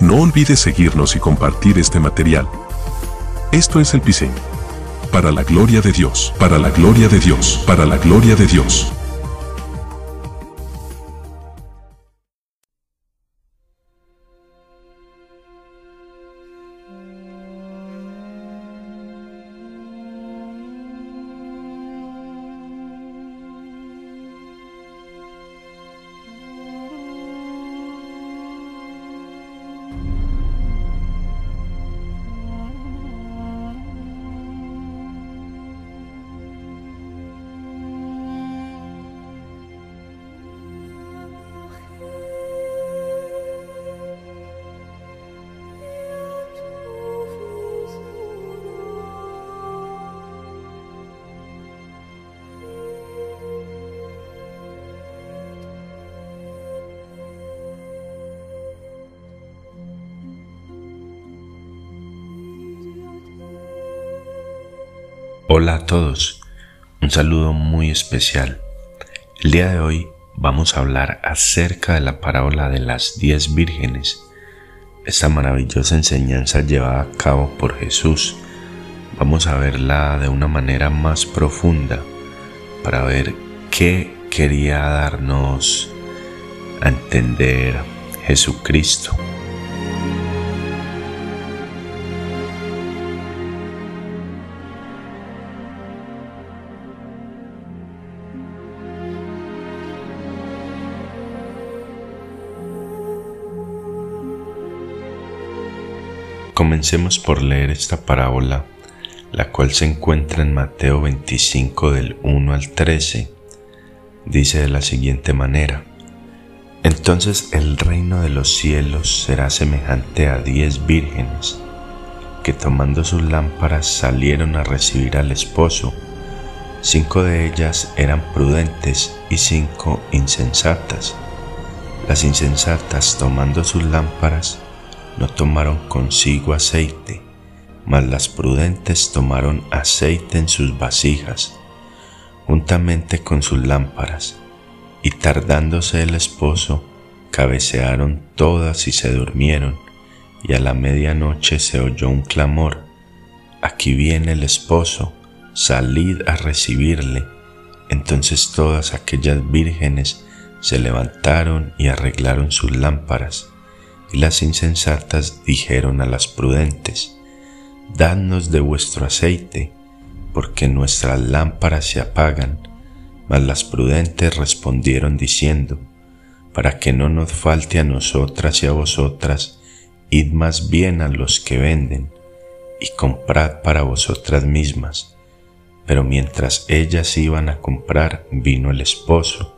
No olvides seguirnos y compartir este material. Esto es el Pise. Para la gloria de Dios, para la gloria de Dios, para la gloria de Dios. Hola a todos, un saludo muy especial. El día de hoy vamos a hablar acerca de la parábola de las diez vírgenes, esta maravillosa enseñanza llevada a cabo por Jesús. Vamos a verla de una manera más profunda para ver qué quería darnos a entender Jesucristo. Comencemos por leer esta parábola, la cual se encuentra en Mateo 25 del 1 al 13. Dice de la siguiente manera, Entonces el reino de los cielos será semejante a diez vírgenes, que tomando sus lámparas salieron a recibir al esposo. Cinco de ellas eran prudentes y cinco insensatas. Las insensatas tomando sus lámparas no tomaron consigo aceite, mas las prudentes tomaron aceite en sus vasijas, juntamente con sus lámparas, y tardándose el esposo, cabecearon todas y se durmieron, y a la medianoche se oyó un clamor, aquí viene el esposo, salid a recibirle. Entonces todas aquellas vírgenes se levantaron y arreglaron sus lámparas. Y las insensatas dijeron a las prudentes, Dadnos de vuestro aceite, porque nuestras lámparas se apagan. Mas las prudentes respondieron diciendo, Para que no nos falte a nosotras y a vosotras, id más bien a los que venden, y comprad para vosotras mismas. Pero mientras ellas iban a comprar, vino el esposo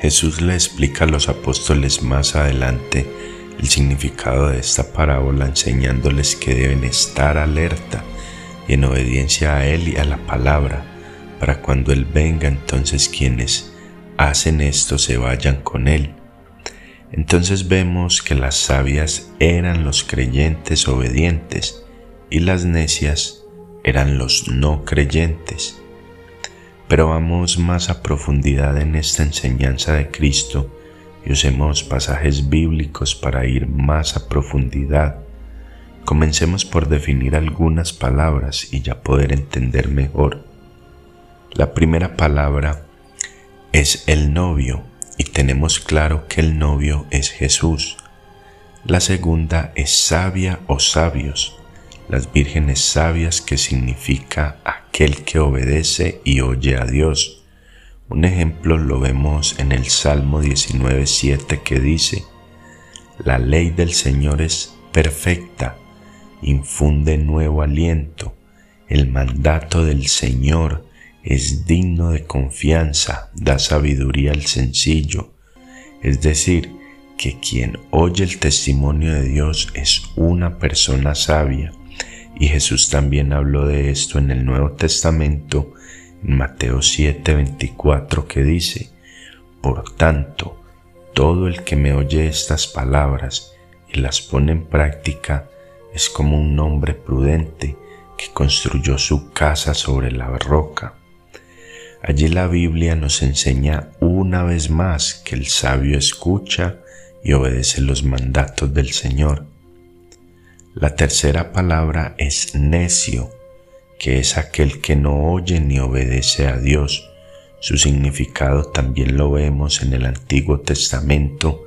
Jesús le explica a los apóstoles más adelante el significado de esta parábola enseñándoles que deben estar alerta y en obediencia a Él y a la palabra, para cuando Él venga entonces quienes hacen esto se vayan con Él. Entonces vemos que las sabias eran los creyentes obedientes y las necias eran los no creyentes. Pero vamos más a profundidad en esta enseñanza de Cristo y usemos pasajes bíblicos para ir más a profundidad. Comencemos por definir algunas palabras y ya poder entender mejor. La primera palabra es el novio y tenemos claro que el novio es Jesús. La segunda es sabia o sabios las vírgenes sabias que significa aquel que obedece y oye a Dios. Un ejemplo lo vemos en el Salmo 19.7 que dice, La ley del Señor es perfecta, infunde nuevo aliento, el mandato del Señor es digno de confianza, da sabiduría al sencillo. Es decir, que quien oye el testimonio de Dios es una persona sabia. Y Jesús también habló de esto en el Nuevo Testamento, en Mateo 7:24, que dice, Por tanto, todo el que me oye estas palabras y las pone en práctica es como un hombre prudente que construyó su casa sobre la roca. Allí la Biblia nos enseña una vez más que el sabio escucha y obedece los mandatos del Señor. La tercera palabra es necio, que es aquel que no oye ni obedece a Dios. Su significado también lo vemos en el Antiguo Testamento,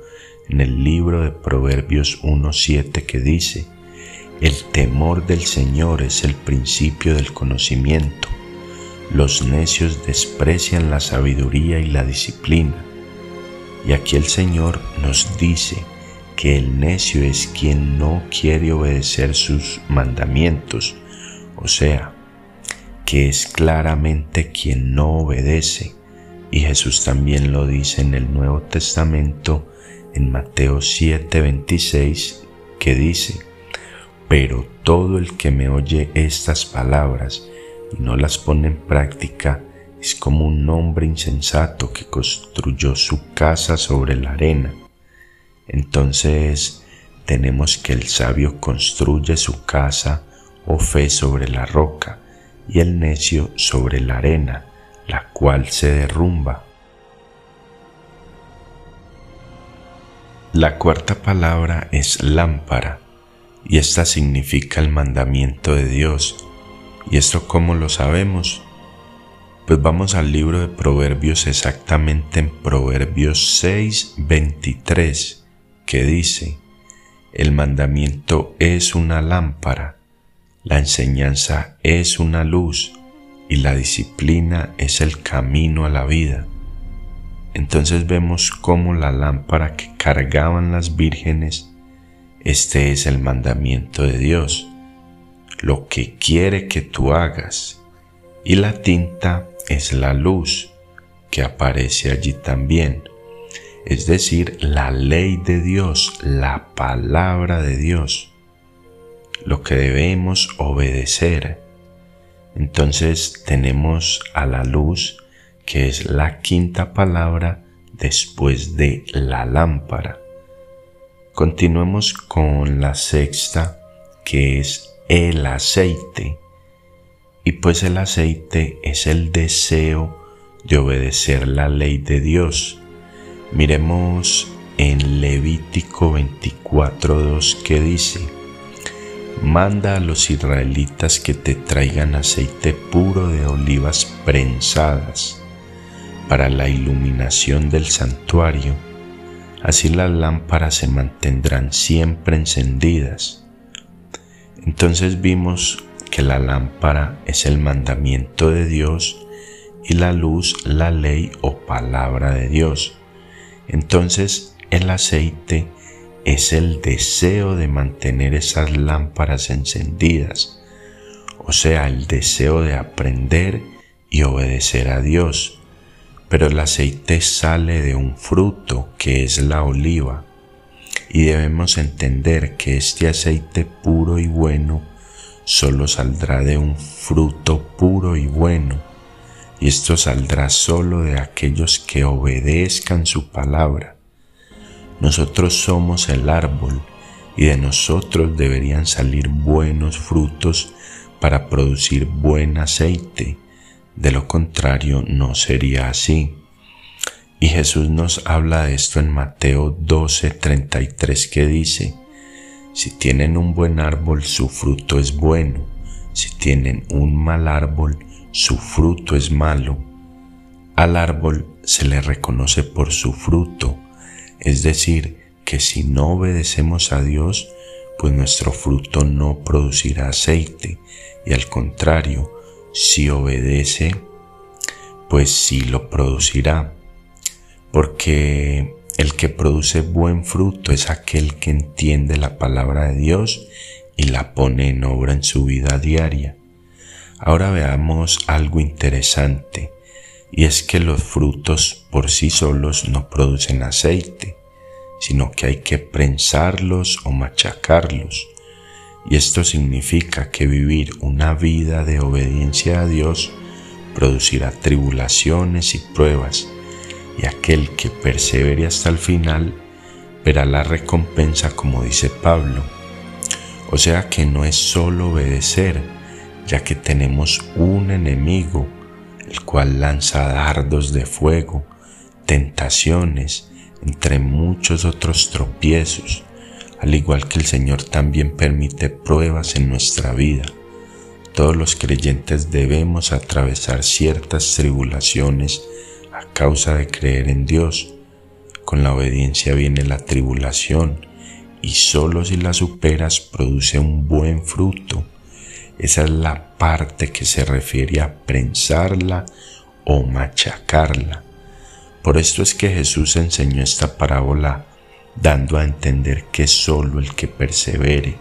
en el libro de Proverbios 1.7 que dice, El temor del Señor es el principio del conocimiento. Los necios desprecian la sabiduría y la disciplina. Y aquí el Señor nos dice que el necio es quien no quiere obedecer sus mandamientos, o sea, que es claramente quien no obedece. Y Jesús también lo dice en el Nuevo Testamento, en Mateo 7:26, que dice, pero todo el que me oye estas palabras y no las pone en práctica, es como un hombre insensato que construyó su casa sobre la arena. Entonces tenemos que el sabio construye su casa o fe sobre la roca y el necio sobre la arena, la cual se derrumba. La cuarta palabra es lámpara y esta significa el mandamiento de Dios. ¿Y esto cómo lo sabemos? Pues vamos al libro de Proverbios exactamente en Proverbios 6, 23, que dice, el mandamiento es una lámpara, la enseñanza es una luz y la disciplina es el camino a la vida. Entonces vemos cómo la lámpara que cargaban las vírgenes, este es el mandamiento de Dios, lo que quiere que tú hagas, y la tinta es la luz que aparece allí también, es decir, la ley de Dios, la palabra de Dios, lo que debemos obedecer. Entonces tenemos a la luz, que es la quinta palabra después de la lámpara. Continuemos con la sexta, que es el aceite y pues el aceite es el deseo de obedecer la ley de Dios. Miremos en Levítico 24.2 que dice, Manda a los israelitas que te traigan aceite puro de olivas prensadas para la iluminación del santuario, así las lámparas se mantendrán siempre encendidas. Entonces vimos que la lámpara es el mandamiento de Dios y la luz la ley o palabra de Dios. Entonces el aceite es el deseo de mantener esas lámparas encendidas, o sea, el deseo de aprender y obedecer a Dios. Pero el aceite sale de un fruto que es la oliva, y debemos entender que este aceite puro y bueno solo saldrá de un fruto puro y bueno, y esto saldrá solo de aquellos que obedezcan su palabra. Nosotros somos el árbol, y de nosotros deberían salir buenos frutos para producir buen aceite, de lo contrario no sería así. Y Jesús nos habla de esto en Mateo 12:33 que dice, si tienen un buen árbol, su fruto es bueno. Si tienen un mal árbol, su fruto es malo. Al árbol se le reconoce por su fruto, es decir, que si no obedecemos a Dios, pues nuestro fruto no producirá aceite, y al contrario, si obedece, pues sí lo producirá, porque el que produce buen fruto es aquel que entiende la palabra de Dios y la pone en obra en su vida diaria. Ahora veamos algo interesante, y es que los frutos por sí solos no producen aceite, sino que hay que prensarlos o machacarlos. Y esto significa que vivir una vida de obediencia a Dios producirá tribulaciones y pruebas, y aquel que persevere hasta el final verá la recompensa como dice Pablo. O sea que no es solo obedecer, ya que tenemos un enemigo, el cual lanza dardos de fuego, tentaciones, entre muchos otros tropiezos, al igual que el Señor también permite pruebas en nuestra vida. Todos los creyentes debemos atravesar ciertas tribulaciones a causa de creer en Dios. Con la obediencia viene la tribulación y solo si la superas produce un buen fruto. Esa es la parte que se refiere a prensarla o machacarla. Por esto es que Jesús enseñó esta parábola dando a entender que solo el que persevere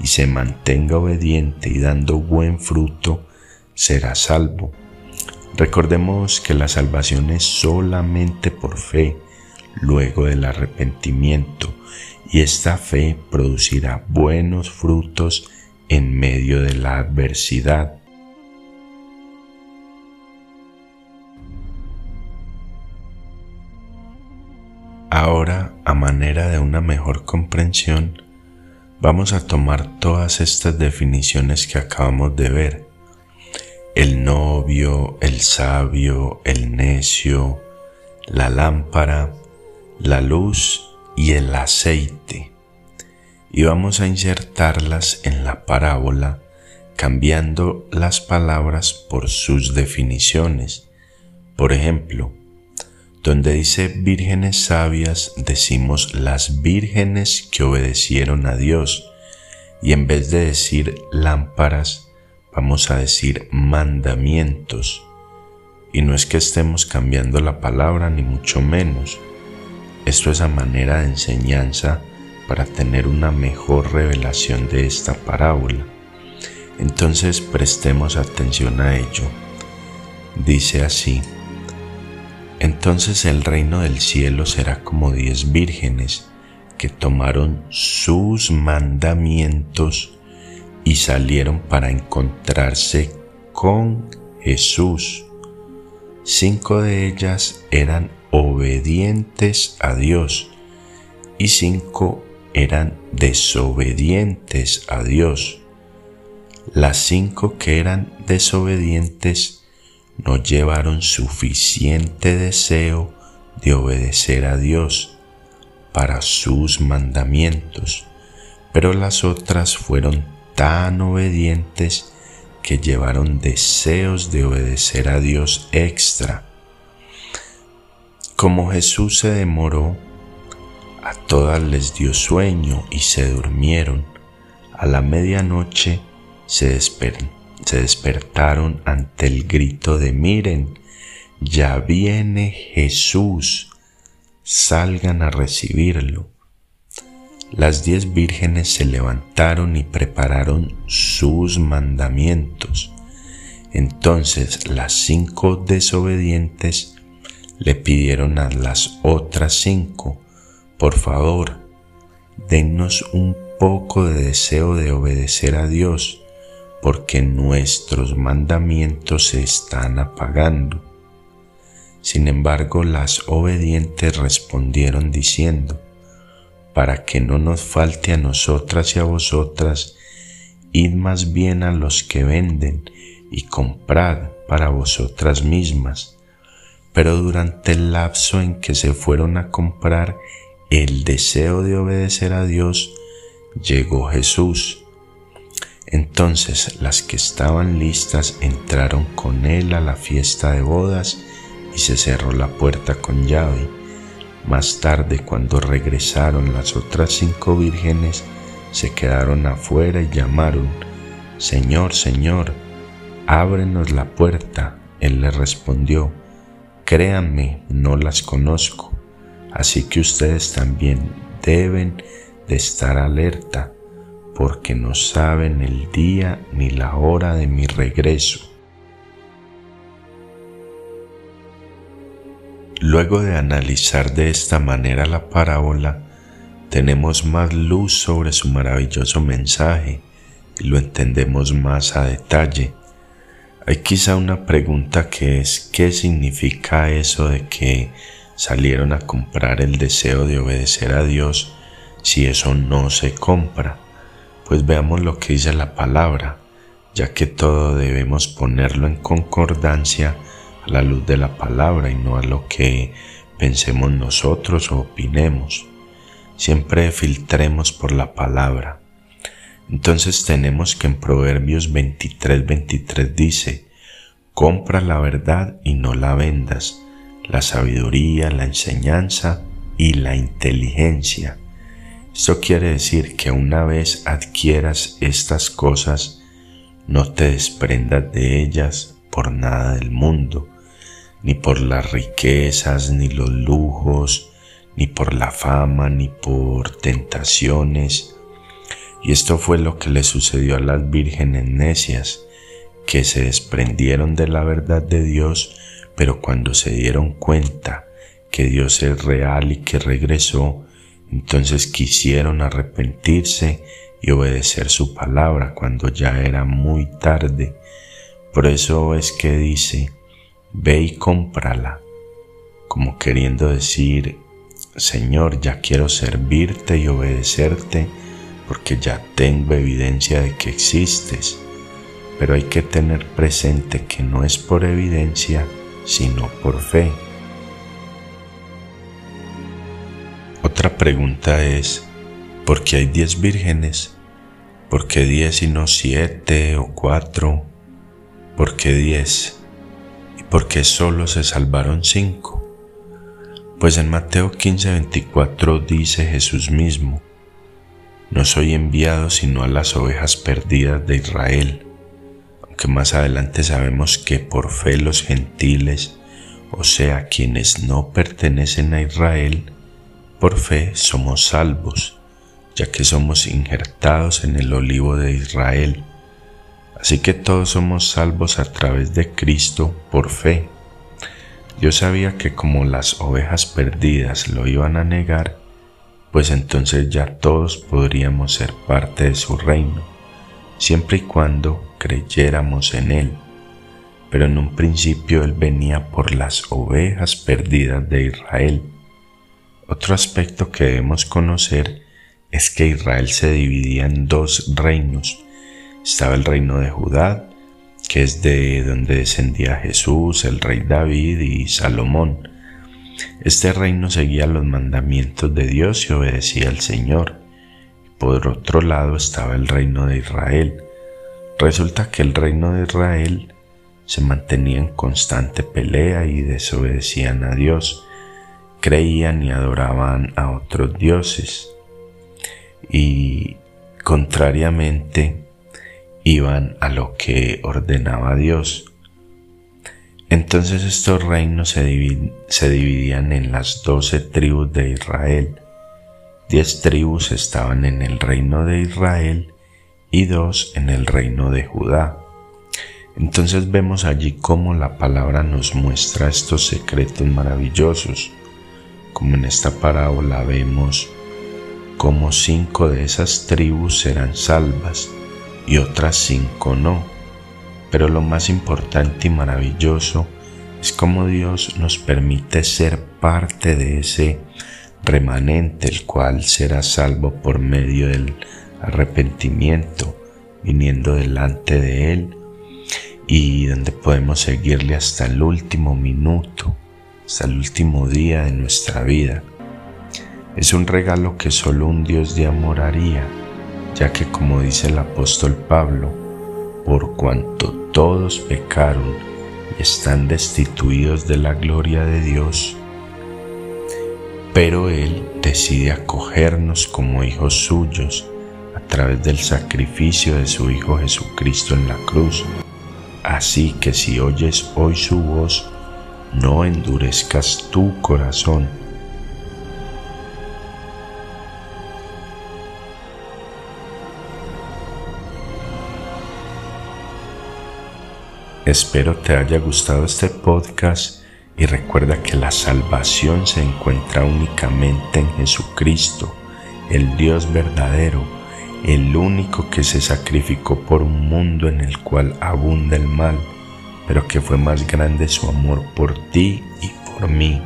y se mantenga obediente y dando buen fruto será salvo. Recordemos que la salvación es solamente por fe, luego del arrepentimiento, y esta fe producirá buenos frutos en medio de la adversidad. Ahora, a manera de una mejor comprensión, vamos a tomar todas estas definiciones que acabamos de ver. El novio, el sabio, el necio, la lámpara, la luz y el aceite. Y vamos a insertarlas en la parábola cambiando las palabras por sus definiciones. Por ejemplo, donde dice vírgenes sabias, decimos las vírgenes que obedecieron a Dios. Y en vez de decir lámparas, vamos a decir mandamientos. Y no es que estemos cambiando la palabra, ni mucho menos. Esto es a manera de enseñanza para tener una mejor revelación de esta parábola. Entonces prestemos atención a ello. Dice así, entonces el reino del cielo será como diez vírgenes que tomaron sus mandamientos y salieron para encontrarse con Jesús. Cinco de ellas eran obedientes a Dios y cinco eran desobedientes a Dios. Las cinco que eran desobedientes no llevaron suficiente deseo de obedecer a Dios para sus mandamientos, pero las otras fueron tan obedientes que llevaron deseos de obedecer a Dios extra. Como Jesús se demoró, a todas les dio sueño y se durmieron. A la medianoche se despertaron se despertaron ante el grito de miren, ya viene Jesús, salgan a recibirlo. Las diez vírgenes se levantaron y prepararon sus mandamientos. Entonces las cinco desobedientes le pidieron a las otras cinco, por favor, dennos un poco de deseo de obedecer a Dios porque nuestros mandamientos se están apagando. Sin embargo, las obedientes respondieron diciendo, para que no nos falte a nosotras y a vosotras, id más bien a los que venden y comprad para vosotras mismas. Pero durante el lapso en que se fueron a comprar el deseo de obedecer a Dios, llegó Jesús entonces las que estaban listas entraron con él a la fiesta de bodas y se cerró la puerta con llave. Más tarde, cuando regresaron las otras cinco vírgenes, se quedaron afuera y llamaron, Señor, Señor, ábrenos la puerta. Él les respondió, Créanme, no las conozco, así que ustedes también deben de estar alerta porque no saben el día ni la hora de mi regreso. Luego de analizar de esta manera la parábola, tenemos más luz sobre su maravilloso mensaje y lo entendemos más a detalle. Hay quizá una pregunta que es ¿qué significa eso de que salieron a comprar el deseo de obedecer a Dios si eso no se compra? Pues veamos lo que dice la palabra, ya que todo debemos ponerlo en concordancia a la luz de la palabra y no a lo que pensemos nosotros o opinemos. Siempre filtremos por la palabra. Entonces tenemos que en Proverbios 23, 23 dice, compra la verdad y no la vendas, la sabiduría, la enseñanza y la inteligencia. Esto quiere decir que una vez adquieras estas cosas, no te desprendas de ellas por nada del mundo, ni por las riquezas, ni los lujos, ni por la fama, ni por tentaciones. Y esto fue lo que le sucedió a las vírgenes necias, que se desprendieron de la verdad de Dios, pero cuando se dieron cuenta que Dios es real y que regresó, entonces quisieron arrepentirse y obedecer su palabra cuando ya era muy tarde. Por eso es que dice, ve y cómprala, como queriendo decir, Señor, ya quiero servirte y obedecerte porque ya tengo evidencia de que existes. Pero hay que tener presente que no es por evidencia, sino por fe. Otra pregunta es, ¿por qué hay diez vírgenes? ¿Por qué diez y no siete o cuatro? ¿Por qué diez? ¿Y por qué solo se salvaron cinco? Pues en Mateo 15:24 dice Jesús mismo, no soy enviado sino a las ovejas perdidas de Israel, aunque más adelante sabemos que por fe los gentiles, o sea, quienes no pertenecen a Israel, por fe somos salvos, ya que somos injertados en el olivo de Israel. Así que todos somos salvos a través de Cristo por fe. Dios sabía que como las ovejas perdidas lo iban a negar, pues entonces ya todos podríamos ser parte de su reino, siempre y cuando creyéramos en Él. Pero en un principio Él venía por las ovejas perdidas de Israel otro aspecto que debemos conocer es que Israel se dividía en dos reinos. Estaba el reino de Judá, que es de donde descendía Jesús, el rey David y Salomón. Este reino seguía los mandamientos de Dios y obedecía al Señor. Por otro lado estaba el reino de Israel. Resulta que el reino de Israel se mantenía en constante pelea y desobedecían a Dios creían y adoraban a otros dioses y contrariamente iban a lo que ordenaba Dios. Entonces estos reinos se, dividían en las doce tribus de Israel. Diez tribus estaban en el reino de Israel y dos en el reino de Judá. Entonces vemos allí cómo la palabra nos muestra estos secretos maravillosos como en esta parábola vemos cómo cinco de esas tribus serán salvas y otras cinco no. Pero lo más importante y maravilloso es cómo Dios nos permite ser parte de ese remanente, el cual será salvo por medio del arrepentimiento, viniendo delante de Él y donde podemos seguirle hasta el último minuto hasta el último día de nuestra vida. Es un regalo que solo un Dios de amor haría, ya que como dice el apóstol Pablo, por cuanto todos pecaron y están destituidos de la gloria de Dios, pero Él decide acogernos como hijos suyos a través del sacrificio de su Hijo Jesucristo en la cruz. Así que si oyes hoy su voz, no endurezcas tu corazón. Espero te haya gustado este podcast y recuerda que la salvación se encuentra únicamente en Jesucristo, el Dios verdadero, el único que se sacrificó por un mundo en el cual abunda el mal, pero que fue más grande su amor por ti y por mí